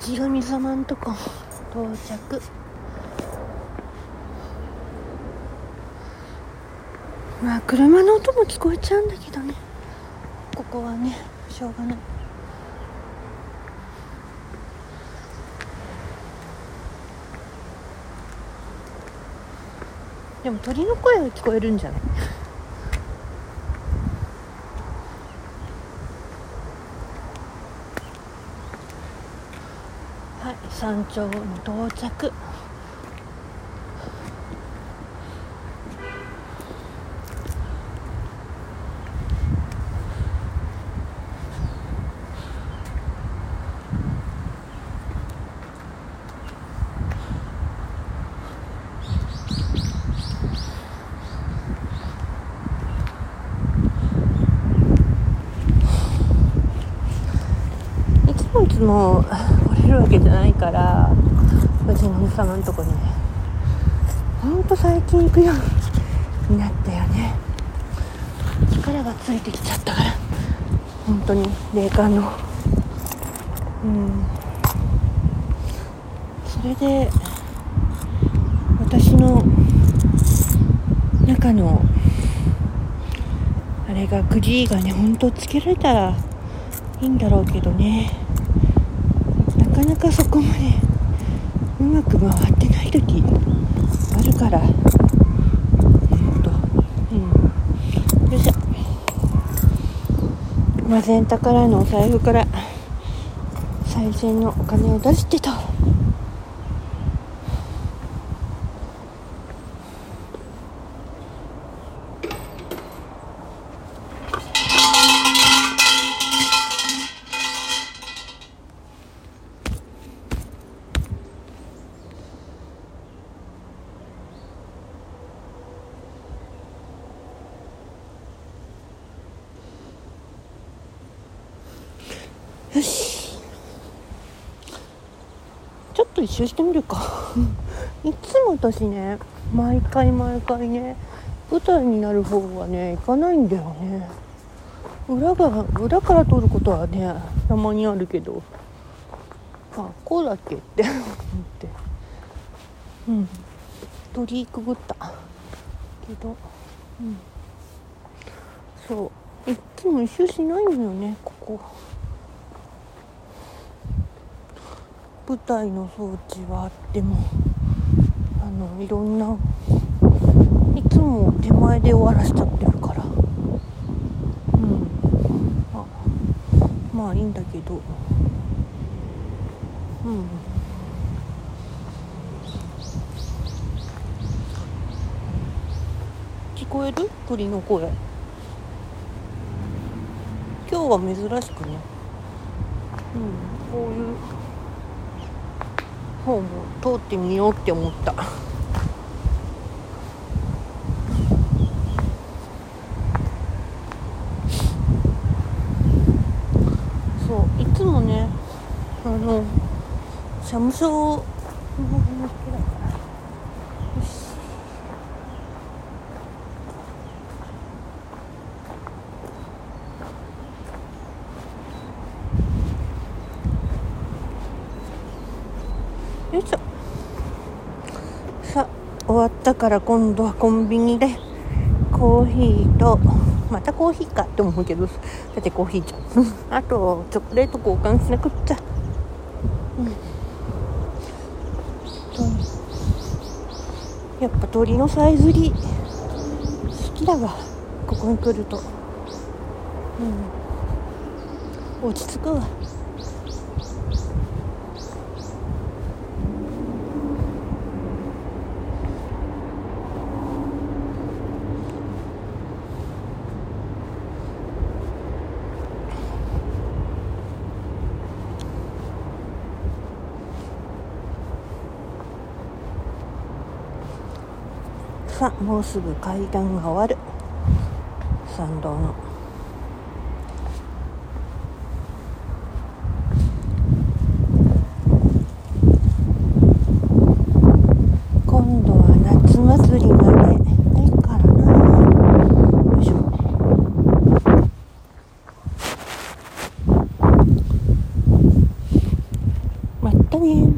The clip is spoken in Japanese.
氏神様んとこ到着。まあ車の音も聞こえちゃうんだけどね。ここはねしょうがない。でも鳥の声は聞こえるんじゃない？はい山頂に到着。いつもいつも来れるわけじゃないから藤波様のとこにねほんと最近行くようになったよね。力がついてきちゃったから本当に霊感の。うん。それで私の中のあれがくじがねほんとつけられたらいいんだろうけどね。かなかそこまでうまく回ってない時あるから。ほんとうん。よいしょ。マゼンタからのお財布から最善のお金を出してと。よし。ちょっと一周してみるか。いつも私ね毎回毎回ね舞台になる方はね行かないんだよね。裏が裏から撮ることはねたまにあるけどあこうだっけって思って。うん。鳥居くぐった。けどうん。そう。いっつも一周しないのよねここ。舞台の装置はあってもあのいろんないつも手前で終わらしちゃってるから。うん。あまあいいんだけど。うん。聞こえる？鳥の声。今日は珍しくね。うん。こういう方も通ってみようって思った。そういつもねあの社務所の好きだからよしよいしょ。さあ終わったから今度はコンビニでコーヒーとまたコーヒーかって思うけどだってコーヒーじゃん。あとチョコレート交換しなくっちゃ。うん。やっぱ鳥のさえずり好きだわ。ここに来ると。うん。落ち着くわ。さあもうすぐ階段が終わる。参道の。今度は夏祭りまで。ないからな。よいしょ。またね